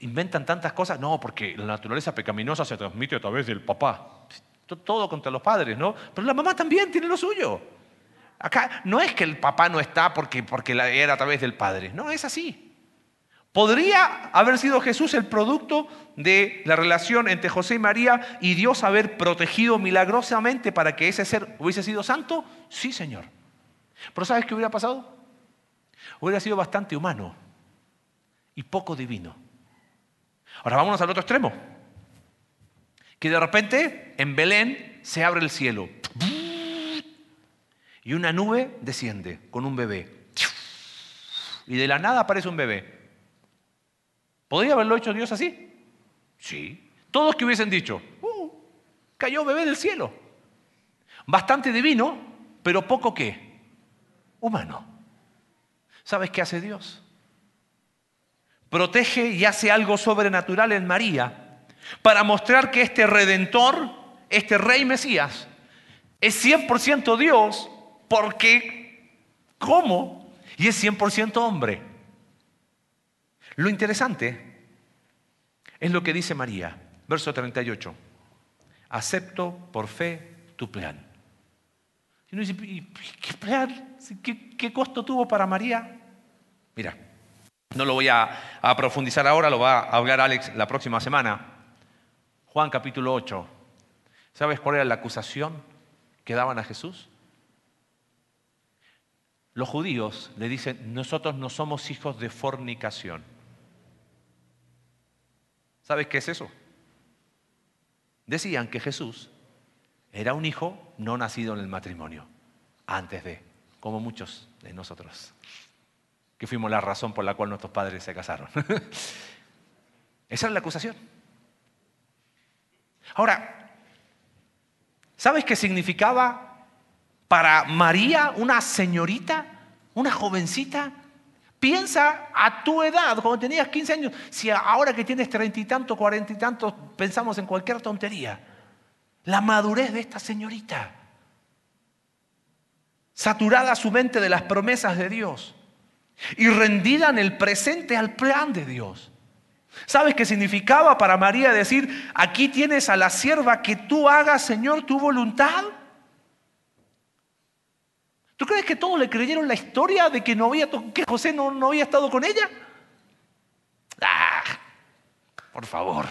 ¿Inventan tantas cosas? No, porque la naturaleza pecaminosa se transmite a través del papá. Todo contra los padres, ¿no? Pero la mamá también tiene lo suyo. Acá no es que el papá no está porque, porque era a través del padre. No, es así. ¿Podría haber sido Jesús el producto de la relación entre José y María y Dios haber protegido milagrosamente para que ese ser hubiese sido santo? Sí, Señor. Pero ¿sabes qué hubiera pasado? Hubiera sido bastante humano y poco divino. Ahora vámonos al otro extremo que de repente en Belén se abre el cielo y una nube desciende con un bebé. Y de la nada aparece un bebé. ¿Podría haberlo hecho Dios así? Sí. Todos que hubiesen dicho, uh, cayó bebé del cielo. Bastante divino, pero poco qué? Humano. ¿Sabes qué hace Dios? Protege y hace algo sobrenatural en María para mostrar que este redentor, este rey Mesías, es 100% Dios porque, ¿cómo? Y es 100% hombre. Lo interesante es lo que dice María, verso 38. Acepto por fe tu plan. Y uno dice, ¿qué plan? ¿Qué, costo tuvo para María? Mira, no lo voy a, a, profundizar ahora, lo va a hablar Alex la próxima semana. Juan capítulo 8. ¿Sabes cuál era la acusación que daban a Jesús? Los judíos le dicen, nosotros no somos hijos de fornicación. ¿Sabes qué es eso? Decían que Jesús era un hijo no nacido en el matrimonio, antes de, como muchos de nosotros, que fuimos la razón por la cual nuestros padres se casaron. *laughs* Esa es la acusación. Ahora, ¿sabes qué significaba para María una señorita, una jovencita? Piensa a tu edad, cuando tenías 15 años, si ahora que tienes treinta y tantos, cuarenta y tantos, pensamos en cualquier tontería. La madurez de esta señorita. Saturada su mente de las promesas de Dios y rendida en el presente al plan de Dios. ¿Sabes qué significaba para María decir, aquí tienes a la sierva que tú hagas, Señor, tu voluntad? ¿Tú crees que todos le creyeron la historia de que, no había que José no, no había estado con ella? Ah, por favor.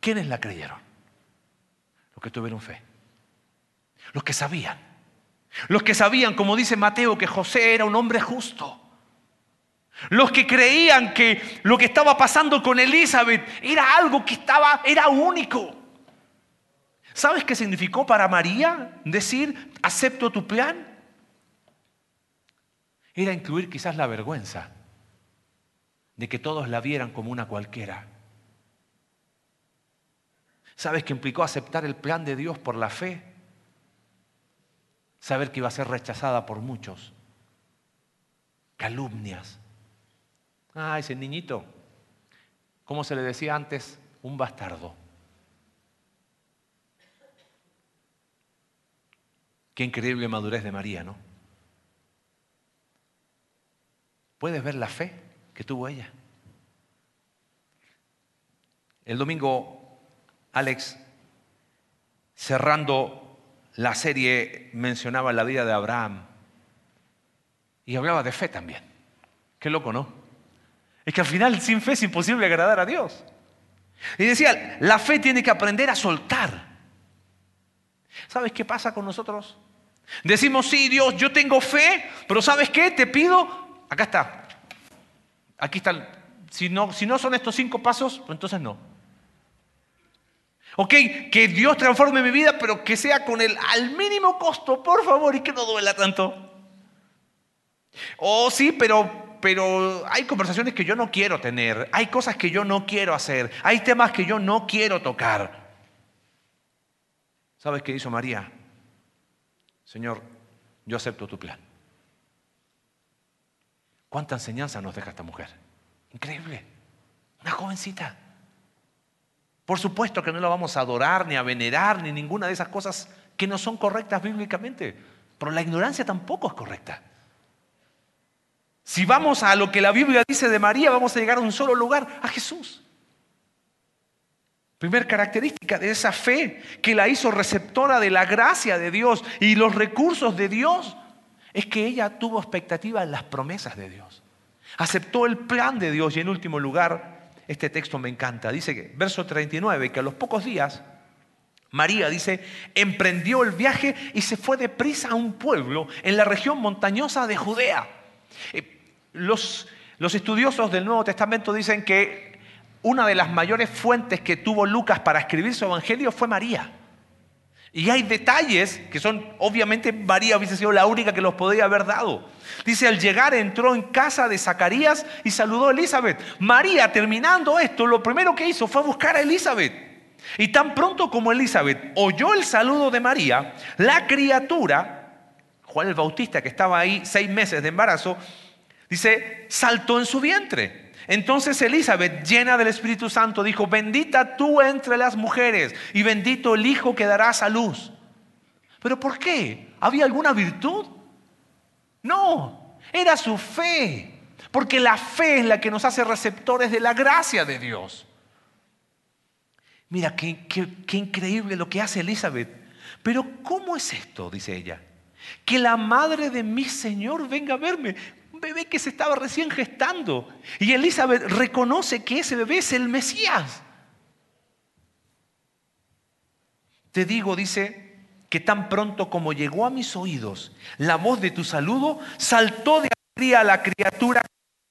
¿Quiénes la creyeron? Los que tuvieron fe. Los que sabían. Los que sabían, como dice Mateo, que José era un hombre justo. Los que creían que lo que estaba pasando con Elizabeth era algo que estaba, era único. ¿Sabes qué significó para María decir, acepto tu plan? Era incluir quizás la vergüenza de que todos la vieran como una cualquiera. ¿Sabes qué implicó aceptar el plan de Dios por la fe? Saber que iba a ser rechazada por muchos. Calumnias. Ah, ese niñito, como se le decía antes, un bastardo. Qué increíble madurez de María, ¿no? ¿Puedes ver la fe que tuvo ella? El domingo, Alex, cerrando la serie, mencionaba la vida de Abraham y hablaba de fe también. Qué loco, ¿no? Es que al final sin fe es imposible agradar a Dios. Y decía, la fe tiene que aprender a soltar. ¿Sabes qué pasa con nosotros? Decimos, sí, Dios, yo tengo fe, pero ¿sabes qué? Te pido, acá está. Aquí está. Si no, si no son estos cinco pasos, pues entonces no. Ok, que Dios transforme mi vida, pero que sea con el al mínimo costo, por favor, y que no duela tanto. Oh, sí, pero, pero hay conversaciones que yo no quiero tener, hay cosas que yo no quiero hacer, hay temas que yo no quiero tocar. ¿Sabes qué hizo María? Señor, yo acepto tu plan. ¿Cuánta enseñanza nos deja esta mujer? Increíble. Una jovencita. Por supuesto que no la vamos a adorar, ni a venerar, ni ninguna de esas cosas que no son correctas bíblicamente. Pero la ignorancia tampoco es correcta. Si vamos a lo que la Biblia dice de María, vamos a llegar a un solo lugar, a Jesús. Primer característica de esa fe que la hizo receptora de la gracia de Dios y los recursos de Dios es que ella tuvo expectativa en las promesas de Dios. Aceptó el plan de Dios y en último lugar, este texto me encanta. Dice que, verso 39, que a los pocos días, María dice, emprendió el viaje y se fue deprisa a un pueblo en la región montañosa de Judea. Eh, los, los estudiosos del Nuevo Testamento dicen que una de las mayores fuentes que tuvo Lucas para escribir su evangelio fue María. Y hay detalles que son, obviamente María hubiese sido la única que los podría haber dado. Dice, al llegar entró en casa de Zacarías y saludó a Elizabeth. María, terminando esto, lo primero que hizo fue buscar a Elizabeth. Y tan pronto como Elizabeth oyó el saludo de María, la criatura, Juan el Bautista, que estaba ahí seis meses de embarazo, dice, saltó en su vientre. Entonces Elizabeth, llena del Espíritu Santo, dijo, bendita tú entre las mujeres y bendito el Hijo que darás a luz. ¿Pero por qué? ¿Había alguna virtud? No, era su fe. Porque la fe es la que nos hace receptores de la gracia de Dios. Mira, qué, increíble lo que hace Elizabeth. Pero ¿cómo es esto? Dice ella. Que la madre de mi Señor venga a verme. Bebé que se estaba recién gestando. Y Elizabeth reconoce que ese bebé es el Mesías. Te digo, dice, que tan pronto como llegó a mis oídos la voz de tu saludo, saltó de alegría a la criatura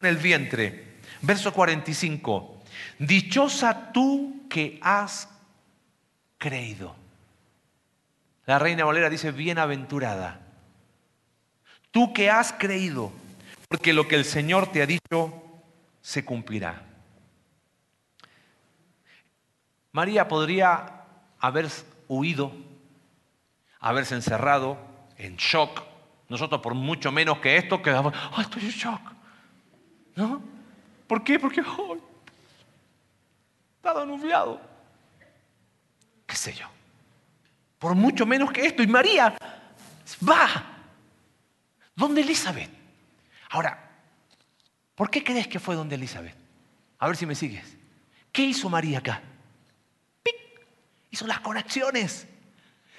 en el vientre. Verso 45. Dichosa tú que has creído. La reina Valera dice, bienaventurada. Tú que has creído, porque lo que el Señor te ha dicho se cumplirá. María podría haber huido, haberse encerrado en shock. Nosotros por mucho menos que esto quedamos, ¡ay, estoy en shock! ¿No? ¿Por qué? Porque ¡ay! Estaba anunciado. ¿Qué sé yo? Por mucho menos que esto. Y María va. ¿Dónde Elizabeth? Ahora, ¿por qué crees que fue donde Elizabeth? A ver si me sigues. ¿Qué hizo María acá? ¡Pic! Hizo las conexiones.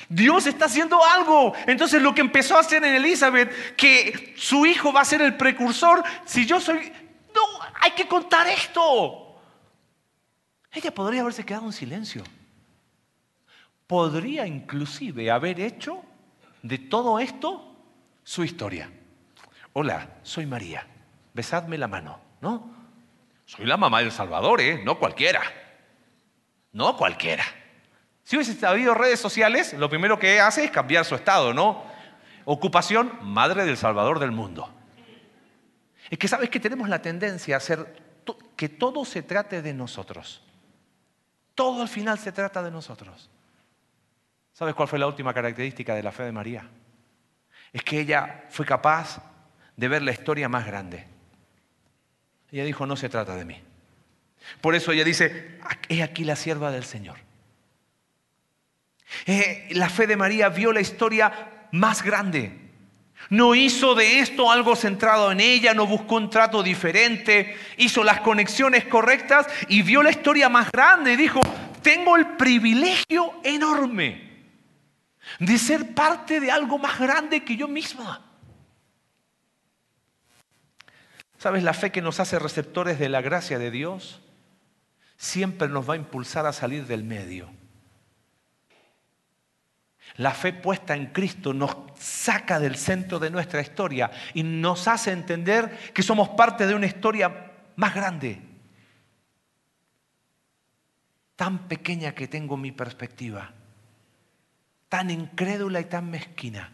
Dios está haciendo algo. Entonces lo que empezó a hacer en Elizabeth, que su hijo va a ser el precursor, si yo soy... No, hay que contar esto. Ella podría haberse quedado en silencio. Podría inclusive haber hecho de todo esto su historia. Hola, soy María. Besadme la mano, ¿no? Soy la mamá del Salvador, ¿eh? No cualquiera. No cualquiera. Si hubiese habido redes sociales, lo primero que hace es cambiar su estado, ¿no? Ocupación, madre del Salvador del mundo. Es que sabes que tenemos la tendencia a hacer que todo se trate de nosotros. Todo al final se trata de nosotros. ¿Sabes cuál fue la última característica de la fe de María? Es que ella fue capaz de ver la historia más grande. Ella dijo, no se trata de mí. Por eso ella dice, he aquí la sierva del Señor. Eh, la fe de María vio la historia más grande. No hizo de esto algo centrado en ella, no buscó un trato diferente, hizo las conexiones correctas y vio la historia más grande y dijo, tengo el privilegio enorme de ser parte de algo más grande que yo misma. ¿Sabes? La fe que nos hace receptores de la gracia de Dios siempre nos va a impulsar a salir del medio la fe puesta en Cristo nos saca del centro de nuestra historia y nos hace entender que somos parte de una historia más grande. Tan pequeña que tengo mi perspectiva, tan incrédula y tan mezquina.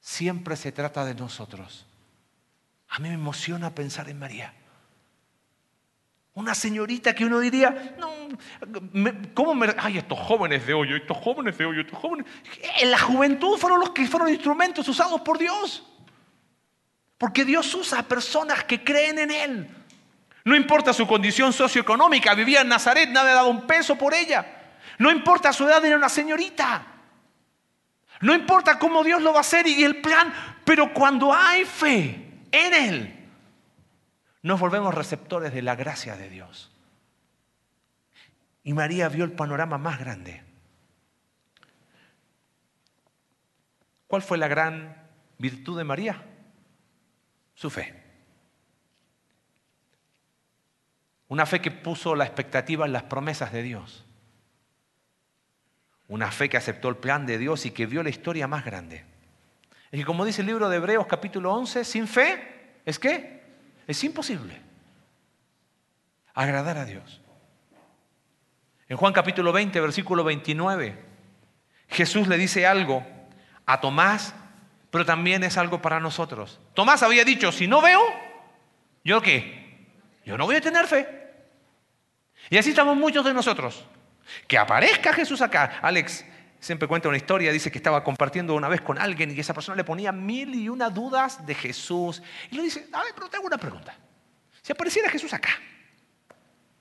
Siempre se trata de nosotros. A mí me emociona pensar en María. Una señorita que uno diría, no, ¿cómo me.? Ay, estos jóvenes de hoy, estos jóvenes de hoy, estos jóvenes. En la juventud fueron los que fueron instrumentos usados por Dios. Porque Dios usa a personas que creen en Él. No importa su condición socioeconómica, vivía en Nazaret, nadie ha dado un peso por ella. No importa su edad, era una señorita. No importa cómo Dios lo va a hacer y el plan, pero cuando hay fe en Él, nos volvemos receptores de la gracia de Dios. Y María vio el panorama más grande. ¿Cuál fue la gran virtud de María? Su fe. Una fe que puso la expectativa en las promesas de Dios. Una fe que aceptó el plan de Dios y que vio la historia más grande. Que como dice el libro de Hebreos capítulo 11, sin fe, ¿es qué? Es imposible agradar a Dios. En Juan capítulo 20, versículo 29, Jesús le dice algo a Tomás, pero también es algo para nosotros. Tomás había dicho, si no veo, ¿yo qué? Yo no voy a tener fe. Y así estamos muchos de nosotros. Que aparezca Jesús acá. Alex siempre cuenta una historia, dice que estaba compartiendo una vez con alguien y esa persona le ponía mil y una dudas de Jesús. Y le dice, a ver, pero te hago una pregunta. Si apareciera Jesús acá,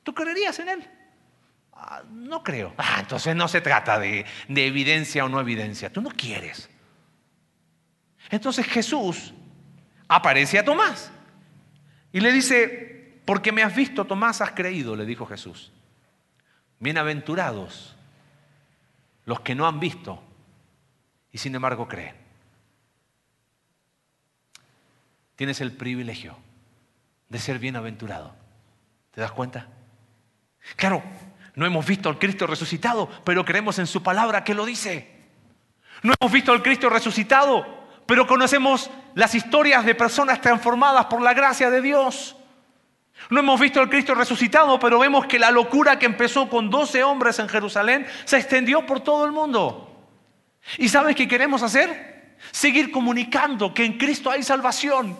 ¿tú creerías en él? "Ah, no creo. *laughs* Ah, entonces no se trata de, de evidencia o no evidencia. Tú no quieres. Entonces Jesús aparece a Tomás y le dice, porque me has visto, Tomás, has creído, le dijo Jesús. Bienaventurados los que no han visto y sin embargo creen. Tienes el privilegio de ser bienaventurado. ¿Te das cuenta? Claro, no hemos visto al Cristo resucitado, pero creemos en su palabra que lo dice. No hemos visto al Cristo resucitado, pero conocemos las historias de personas transformadas por la gracia de Dios. No hemos visto al Cristo resucitado, pero vemos que la locura que empezó con 12 hombres en Jerusalén se extendió por todo el mundo. ¿Y sabes qué queremos hacer? Seguir comunicando que en Cristo hay salvación.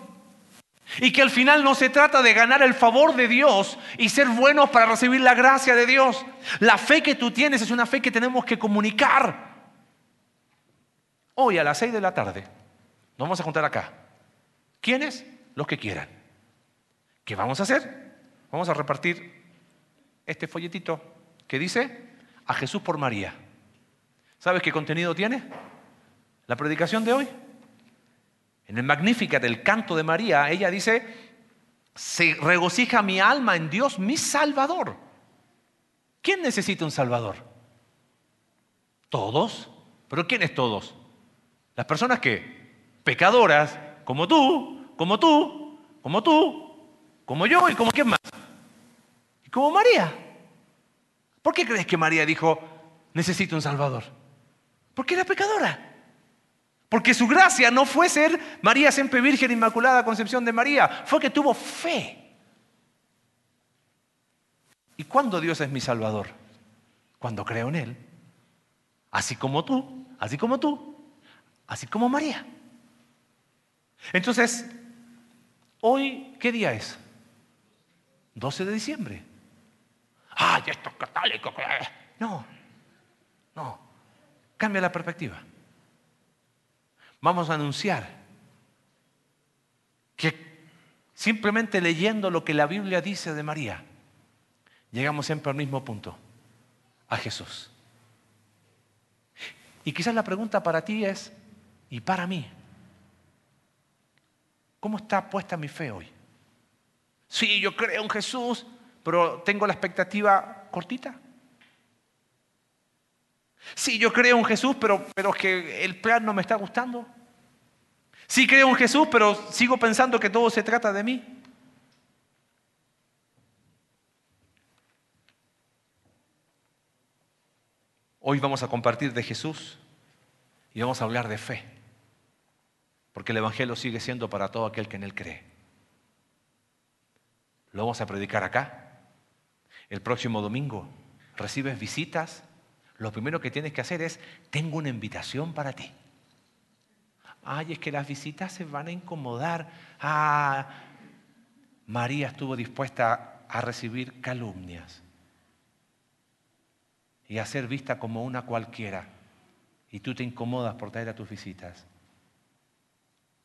Y que al final no se trata de ganar el favor de Dios y ser buenos para recibir la gracia de Dios. La fe que tú tienes es una fe que tenemos que comunicar. Hoy a las 6 de la tarde nos vamos a juntar acá. ¿Quiénes? Los que quieran. ¿Qué vamos a hacer? Vamos a repartir este folletito que dice a Jesús por María. ¿Sabes qué contenido tiene? La predicación de hoy. En el Magnificat, del canto de María, ella dice, se regocija mi alma en Dios, mi Salvador. ¿Quién necesita un Salvador? Todos. ¿Pero quiénes todos? Las personas que, pecadoras, como tú, como tú, como tú, como yo y como quién más. Y como María. ¿Por qué crees que María dijo, necesito un Salvador? Porque era pecadora. Porque su gracia no fue ser María siempre Virgen Inmaculada Concepción de María, fue que tuvo fe. ¿Y cuándo Dios es mi Salvador? Cuando creo en Él. Así como tú, así como tú, así como María. Entonces, hoy, ¿qué día es? 12 de diciembre. ¡Ay, estos católicos! No, no. Cambia la perspectiva. Vamos a anunciar que simplemente leyendo lo que la Biblia dice de María, llegamos siempre al mismo punto, a Jesús. Y quizás la pregunta para ti es, y para mí, ¿cómo está puesta mi fe hoy? Sí, yo creo en Jesús, pero tengo la expectativa cortita. Sí, yo creo en Jesús, pero, pero es que el plan no me está gustando. Sí creo en Jesús, pero sigo pensando que todo se trata de mí. Hoy vamos a compartir de Jesús y vamos a hablar de fe, porque el Evangelio sigue siendo para todo aquel que en él cree. Lo vamos a predicar acá. El próximo domingo recibes visitas. Lo primero que tienes que hacer es, tengo una invitación para ti. Ay, es que las visitas se van a incomodar. Ah, María estuvo dispuesta a recibir calumnias y a ser vista como una cualquiera. Y tú te incomodas por traer a tus visitas.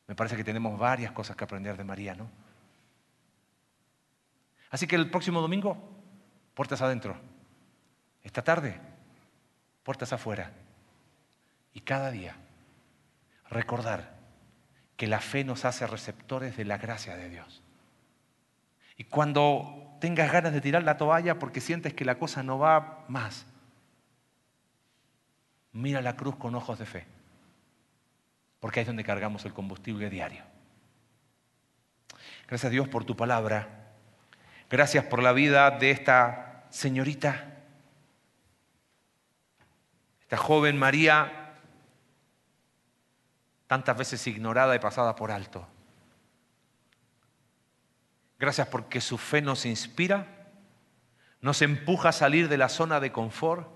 Me parece que tenemos varias cosas que aprender de María, ¿no? Así que el próximo domingo, puertas adentro. Esta tarde, puertas afuera. Y cada día, recordar que la fe nos hace receptores de la gracia de Dios. Y cuando tengas ganas de tirar la toalla porque sientes que la cosa no va más, mira la cruz con ojos de fe, porque ahí es donde cargamos el combustible diario. Gracias a Dios por tu palabra. Gracias por la vida de esta señorita, esta joven María, tantas veces ignorada y pasada por alto. Gracias porque su fe nos inspira, nos empuja a salir de la zona de confort.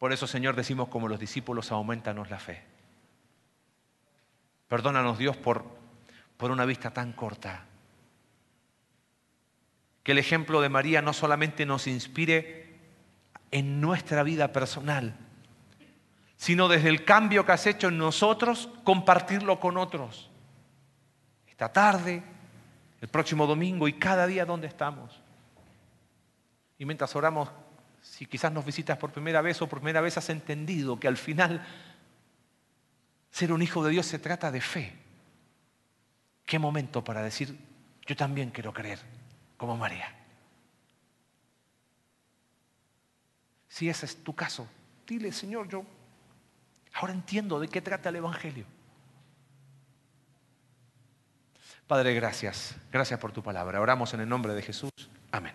Por eso, Señor, decimos como los discípulos, aumentanos la fe. Perdónanos, Dios, por, por una vista tan corta. Que el ejemplo de María no solamente nos inspire en nuestra vida personal, sino desde el cambio que has hecho en nosotros, compartirlo con otros. Esta tarde, el próximo domingo y cada día donde estamos. Y mientras oramos, si quizás nos visitas por primera vez o por primera vez has entendido que al final ser un hijo de Dios se trata de fe. Qué momento para decir, yo también quiero creer, como María. Si ese es tu caso, dile, Señor, yo ahora entiendo de qué trata el Evangelio. Padre, gracias. Gracias por tu palabra. Oramos en el nombre de Jesús. Amén.